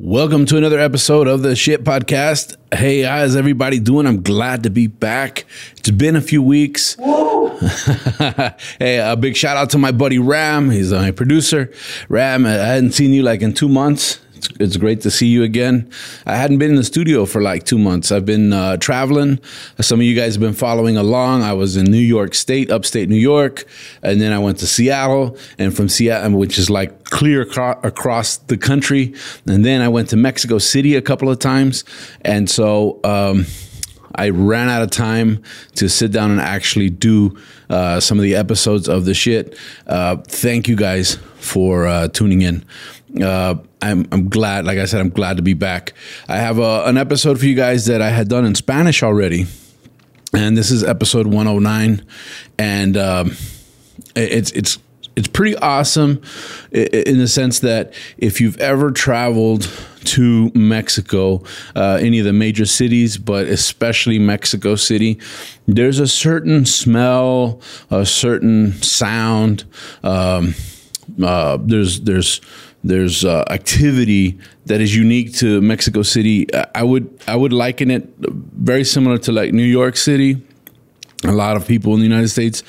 Welcome to another episode of the Shit Podcast. Hey, how's everybody doing? I'm glad to be back. It's been a few weeks. hey, a big shout out to my buddy Ram. He's my producer. Ram, I hadn't seen you like in two months. It's, it's great to see you again. I hadn't been in the studio for like two months. I've been uh, traveling. Some of you guys have been following along. I was in New York State, upstate New York, and then I went to Seattle, and from Seattle, which is like clear acro- across the country, and then I went to Mexico City a couple of times, and so. Um, I ran out of time to sit down and actually do uh, some of the episodes of the shit. Uh, thank you guys for uh, tuning in. I'm, I'm glad, like I said, I'm glad to be back. I have a, an episode for you guys that I had done in Spanish already. And this is episode 109. And um, it's, it's, it's pretty awesome in the sense that if you've ever traveled to Mexico, uh, any of the major cities, but especially Mexico City, there's a certain smell, a certain sound. Um, uh, there's there's there's uh, activity that is unique to Mexico City. I would I would liken it very similar to like New York City. A lot of people in the United States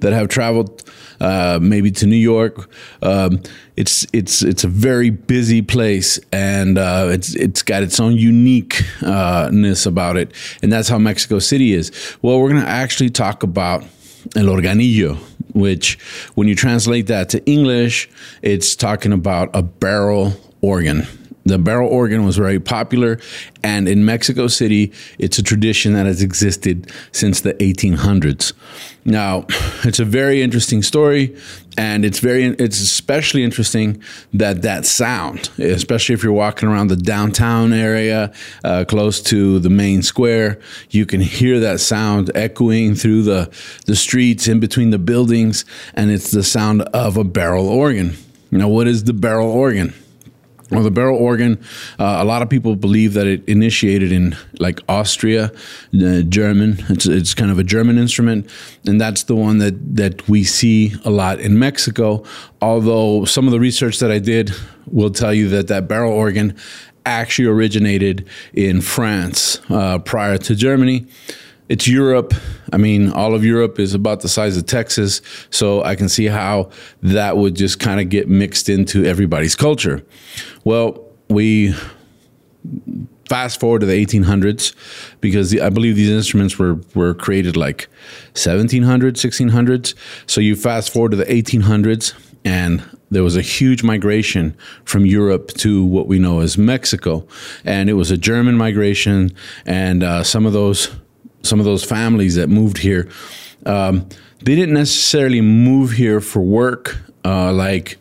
that have traveled uh, maybe to New York. Um, it's it's it's a very busy place, and uh, it's it's got its own uniqueness about it, and that's how Mexico City is. Well, we're going to actually talk about el organillo, which when you translate that to English, it's talking about a barrel organ. The barrel organ was very popular, and in Mexico City, it's a tradition that has existed since the 1800s. Now, it's a very interesting story, and it's very it's especially interesting that that sound, especially if you're walking around the downtown area, uh, close to the main square, you can hear that sound echoing through the the streets in between the buildings, and it's the sound of a barrel organ. Now, what is the barrel organ? Well, the barrel organ, uh, a lot of people believe that it initiated in like Austria, uh, German. It's, it's kind of a German instrument, and that's the one that, that we see a lot in Mexico. Although some of the research that I did will tell you that that barrel organ actually originated in France uh, prior to Germany it's Europe. I mean, all of Europe is about the size of Texas. So I can see how that would just kind of get mixed into everybody's culture. Well, we fast forward to the 1800s because the, I believe these instruments were, were created like 1700s, 1600s. So you fast forward to the 1800s and there was a huge migration from Europe to what we know as Mexico. And it was a German migration. And uh, some of those some of those families that moved here, um, they didn't necessarily move here for work, uh, like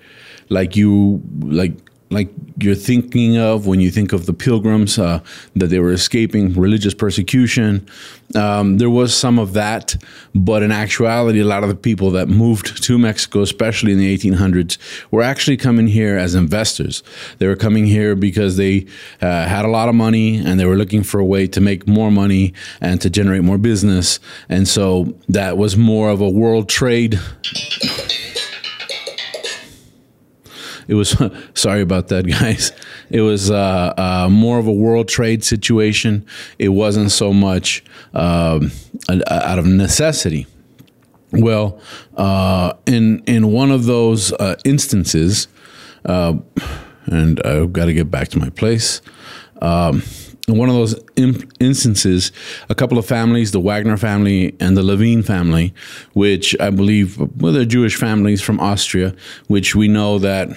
like you like like you're thinking of when you think of the pilgrims uh, that they were escaping religious persecution. Um, there was some of that, but in actuality, a lot of the people that moved to Mexico, especially in the 1800s, were actually coming here as investors. They were coming here because they uh, had a lot of money and they were looking for a way to make more money and to generate more business. And so that was more of a world trade it was sorry about that, guys. It was uh, uh, more of a world trade situation. It wasn't so much um, out of necessity. Well, uh, in in one of those uh, instances, uh, and I've got to get back to my place. Um, in one of those instances, a couple of families, the Wagner family and the Levine family, which I believe, well, they're Jewish families from Austria, which we know that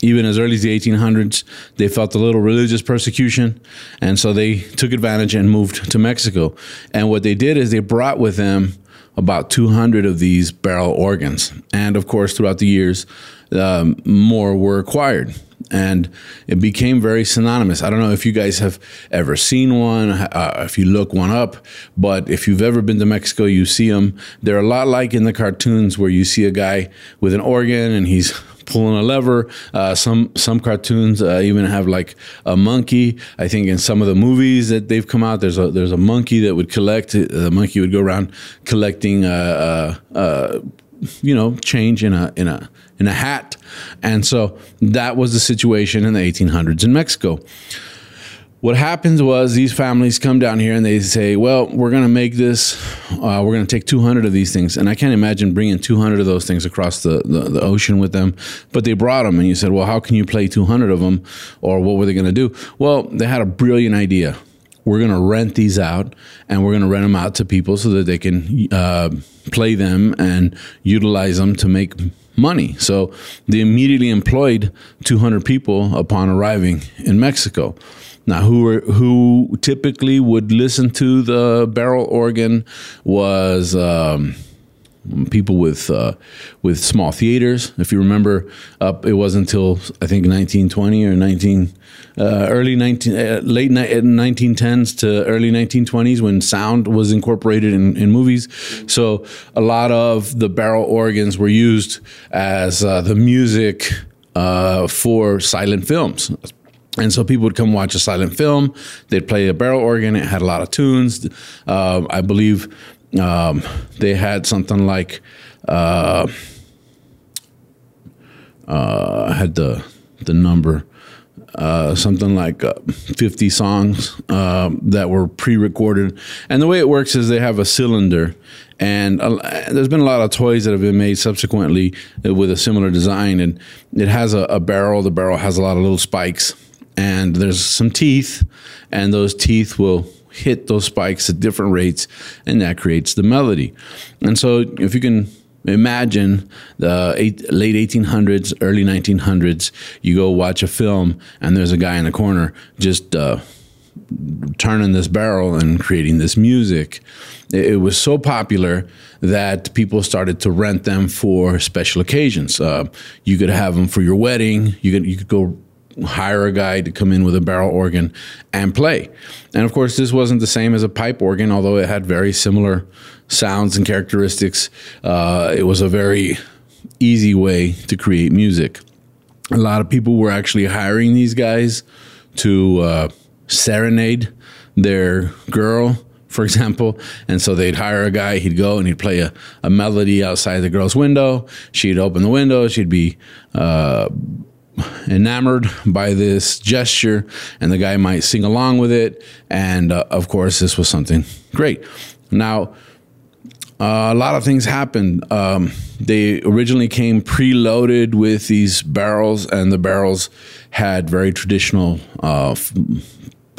even as early as the 1800s, they felt a little religious persecution. And so they took advantage and moved to Mexico. And what they did is they brought with them about 200 of these barrel organs. And of course, throughout the years, um, more were acquired. and it became very synonymous. I don't know if you guys have ever seen one, uh, if you look one up, but if you've ever been to Mexico, you see them. They're a lot like in the cartoons where you see a guy with an organ and he's pulling a lever. Uh, some some cartoons uh, even have like a monkey. I think in some of the movies that they've come out, there's a there's a monkey that would collect. The monkey would go around collecting. Uh, uh, uh you know, change in a in a in a hat, and so that was the situation in the 1800s in Mexico what happens was these families come down here and they say, "Well, we're going to make this. Uh, we're going to take 200 of these things." And I can't imagine bringing 200 of those things across the, the, the, ocean with them. But they brought them, and you said, "Well, how can you play 200 of them, or what were they going to do?" Well, they had a brilliant idea. We're going to rent these out, and we're going to rent them out to people so that they can uh, play them and utilize them to make money. So they immediately employed 200 people upon arriving in Mexico. Now, who were, who typically would listen to the barrel organ was um, people with uh, with small theaters. If you remember, up it wasn't until I think 1920 or 19 uh, early 19 uh, late ni- 1910s to early 1920s when sound was incorporated in, in movies. So a lot of the barrel organs were used as uh, the music uh, for silent films and so people would come watch a silent film. They'd play a barrel organ. It had a lot of tunes. Uh, I believe um, they had something like uh, uh, had the the number uh, something like uh, 50 songs uh, that were pre-recorded and the way it works is they have a cylinder and uh, there's been a lot of toys that have been made subsequently with a similar design and it has a, a barrel the barrel has a lot of little spikes and there's some teeth, and those teeth will hit those spikes at different rates, and that creates the melody. And so, if you can imagine the eight, late 1800s, early 1900s, you go watch a film, and there's a guy in the corner just uh, turning this barrel and creating this music. It, was so popular that people started to rent them for special occasions. Uh, you could have them for your wedding. You could you could go hire a guy to come in with a barrel organ and play. And of course, this wasn't the same as a pipe organ, although it had very similar sounds and characteristics. Uh, it was a very easy way to create music. A lot of people were actually hiring these guys to uh, serenade their girl for example. And so they'd hire a guy, he'd go and he'd play a, a melody outside the girl's window. She'd open the window, she'd be uh, enamored by this gesture, and the guy might sing along with it. And uh, of course, this was something great. Now, uh, a lot of things happened. Um, they originally came preloaded with these barrels, and the barrels had very traditional uh,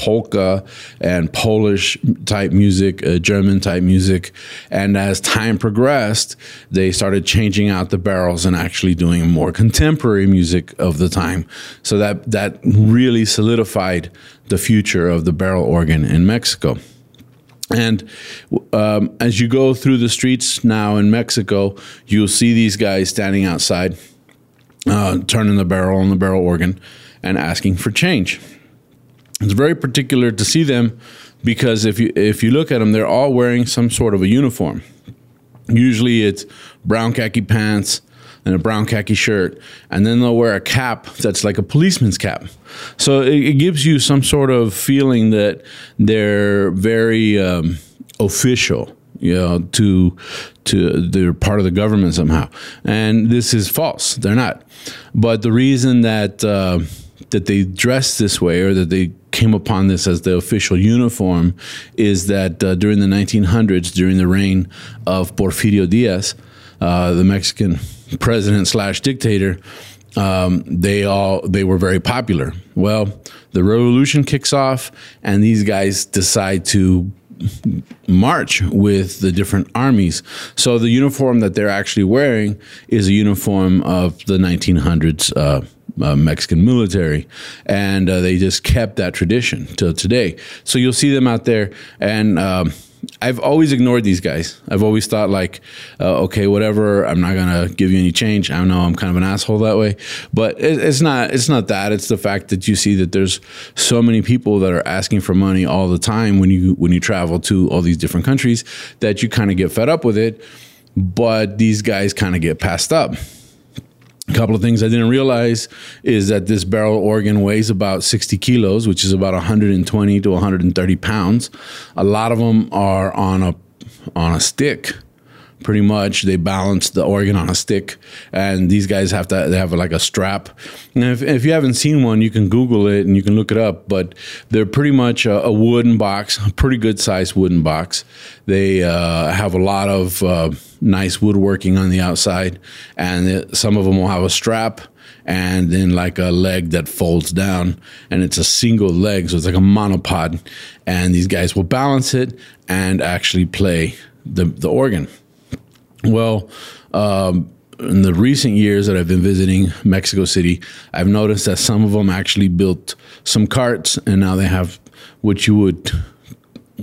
polka and Polish type music, uh, German type music. And as time progressed, they started changing out the barrels and actually doing more contemporary music of the time. So that that really solidified the future of the barrel organ in Mexico. And um, as you go through the streets now in Mexico, you'll see these guys standing outside, uh, turning the barrel on the barrel organ and asking for change. It's very particular to see them because if you if you look at them, they're all wearing some sort of a uniform. Usually, it's brown khaki pants and a brown khaki shirt, and then they'll wear a cap that's like a policeman's cap. So it, it gives you some sort of feeling that they're very um, official you know, to to they're part of the government somehow, and this is false. They're not. But the reason that uh, that they dress this way or that they came upon this as the official uniform is that uh, during the 1900s, during the reign of Porfirio Diaz, uh, the Mexican president slash dictator, um, they all they were very popular. Well, the revolution kicks off, and these guys decide to march with the different armies. So the uniform that they're actually wearing is a uniform of the 1900s uh, uh, Mexican military, and uh, they just kept that tradition till today. So you'll see them out there, and um, I've always ignored these guys. I've always thought like, uh, okay, whatever. I'm not gonna give you any change. I know I'm kind of an asshole that way, but it, it's not. It's not that. It's the fact that you see that there's so many people that are asking for money all the time when you when you travel to all these different countries that you kind of get fed up with it. But these guys kind of get passed up. A couple of things I didn't realize is that this barrel organ weighs about 60 kilos, which is about 120 to 130 pounds. A lot of them are on a on a stick. Pretty much, they balance the organ on a stick, and these guys have to they have like a strap. And if, if you haven't seen one, you can Google it and you can look it up. But they're pretty much a, a wooden box, a pretty good sized wooden box. They uh, have a lot of uh, nice woodworking on the outside, and it, some of them will have a strap and then like a leg that folds down, and it's a single leg, so it's like a monopod. And these guys will balance it and actually play the the organ. Well. Um, in the recent years that I've been visiting Mexico City, I've noticed that some of them actually built some carts and now they have what you would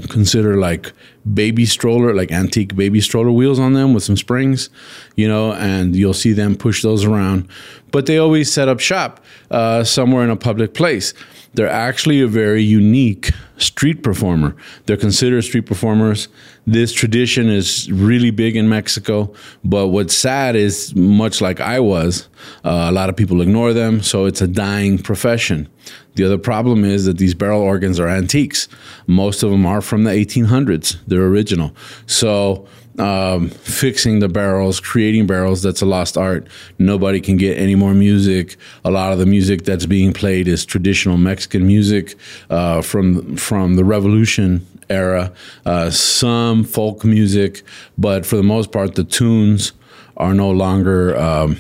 consider like baby stroller, like antique baby stroller wheels on them with some springs, you know, and you'll see them push those around. But they always set up shop uh, somewhere in a public place. They're actually a very unique street performer. They're considered street performers. This tradition is really big in Mexico, but what's sad is, much like I was, uh, a lot of people ignore them, so it's a dying profession. The other problem is that these barrel organs are antiques. Most of them are from the 1800s, they're original. So, um, fixing the barrels, creating barrels, that's a lost art. Nobody can get any more music. A lot of the music that's being played is traditional Mexican music uh, from from the Revolution era. Uh, some folk music, but for the most part, the tunes are no longer um,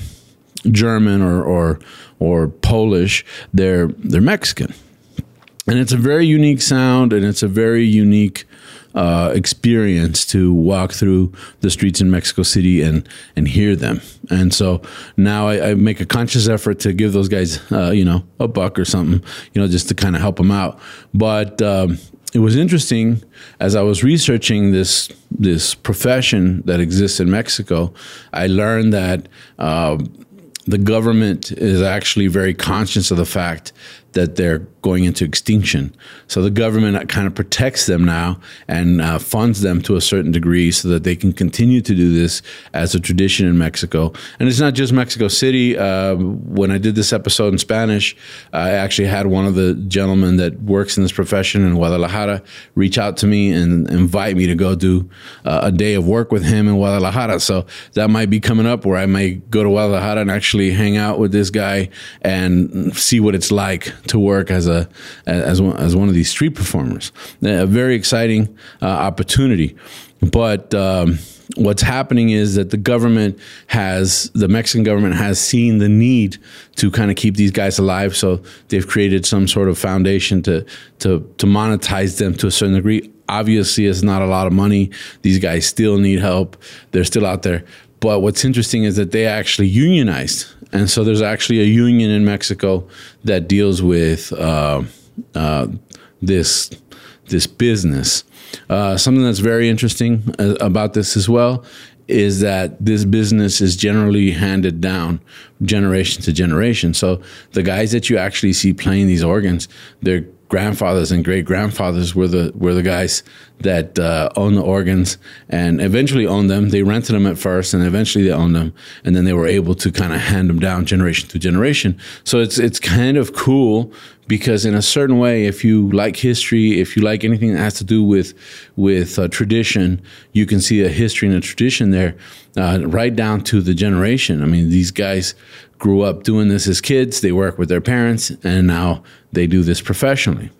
German or, or or Polish. They're they're Mexican, and it's a very unique sound, and it's a very unique uh, experience to walk through the streets in Mexico City and and hear them. And so now I, I make a conscious effort to give those guys, uh, you know, a buck or something, you know, just to kind of help them out. But um, it was interesting as I was researching this this profession that exists in Mexico. I learned that. Uh, the government is actually very conscious of the fact that they're going into extinction. So the government kind of protects them now and uh, funds them to a certain degree so that they can continue to do this as a tradition in Mexico. And it's not just Mexico City. Uh, when I did this episode in Spanish, I actually had one of the gentlemen that works in this profession in Guadalajara reach out to me and invite me to go do uh, a day of work with him in Guadalajara. So that might be coming up where I might go to Guadalajara and actually hang out with this guy and see what it's like to work as a as one, as one of these street performers. A very exciting uh, opportunity, but. Um, what's happening is that the government has the Mexican government has seen the need to kind of keep these guys alive, so they've created some sort of foundation to to to monetize them to a certain degree. Obviously, it's not a lot of money. These guys still need help. They're still out there. But what's interesting is that they actually unionized and so there's actually a union in Mexico that deals with uh, uh, this this business. Uh, something that's very interesting uh, about this as well is that this business is generally handed down generation to generation. So the guys that you actually see playing these organs, they're grandfathers and great grandfathers were the were the guys that uh, owned the organs and eventually owned them. They rented them at first, and eventually they owned them, and then they were able to kind of hand them down generation to generation. So it's it's kind of cool because in a certain way, if you like history, if you like anything that has to do with with uh, tradition, you can see a history and a tradition there, uh, right down to the generation. I mean, these guys grew up doing this as kids. They work with their parents, and now they do this professionally.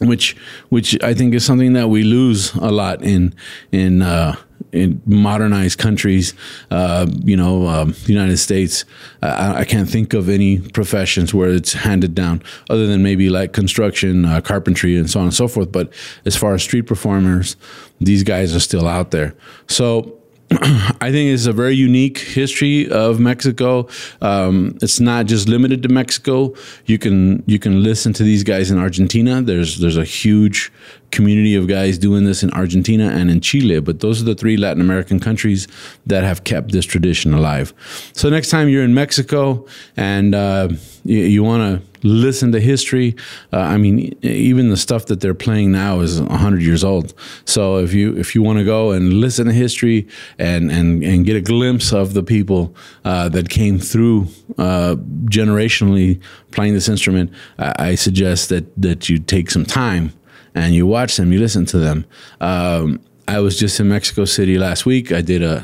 Which, which I think is something that we lose a lot in in uh, in modernized countries, uh, you know, um, the United States, I, I, can't think of any professions where it's handed down other than maybe like construction, uh, carpentry, and so on and so forth. But as far as street performers, these guys are still out there. So I think it's a very unique history of Mexico. Um, it's not just limited to Mexico. You can you can listen to these guys in Argentina. There's there's a huge community of guys doing this in Argentina and in Chile. But those are the three Latin American countries that have kept this tradition alive. So next time you're in Mexico and uh, you, you want to listen to history. Uh, I mean, even the stuff that they're playing now is hundred years old. So if you if you want to go and listen to history and and and get a glimpse of the people uh, that came through uh, generationally playing this instrument, I, I, suggest that that you take some time and you watch them, you listen to them. Um, I was just in Mexico City last week. I did a,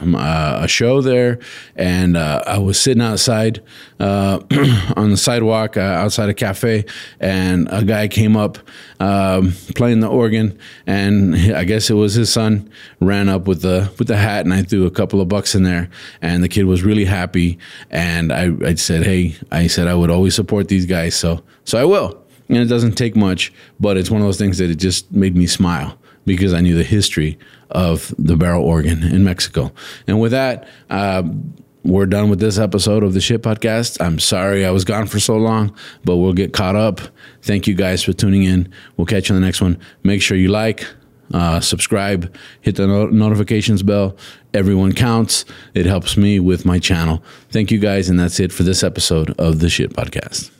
a show there, and uh, I was sitting outside uh, on the sidewalk uh, outside a cafe, and a guy came up um, playing the organ, and I guess it was his son. Ran up with the with the hat, and I threw a couple of bucks in there, and the kid was really happy. And I, I said, "Hey," I said I would always support these guys, so so I will. And it doesn't take much, but it's one of those things that it just made me smile because I knew the history of the barrel organ in Mexico. And with that, uh, we're done with this episode of the Shit Podcast. I'm sorry I was gone for so long, but we'll get caught up. Thank you guys for tuning in. We'll catch you on the next one. Make sure you like, uh, subscribe, hit the no- notifications bell. Everyone counts. It helps me with my channel. Thank you guys, and that's it for this episode of the Shit Podcast.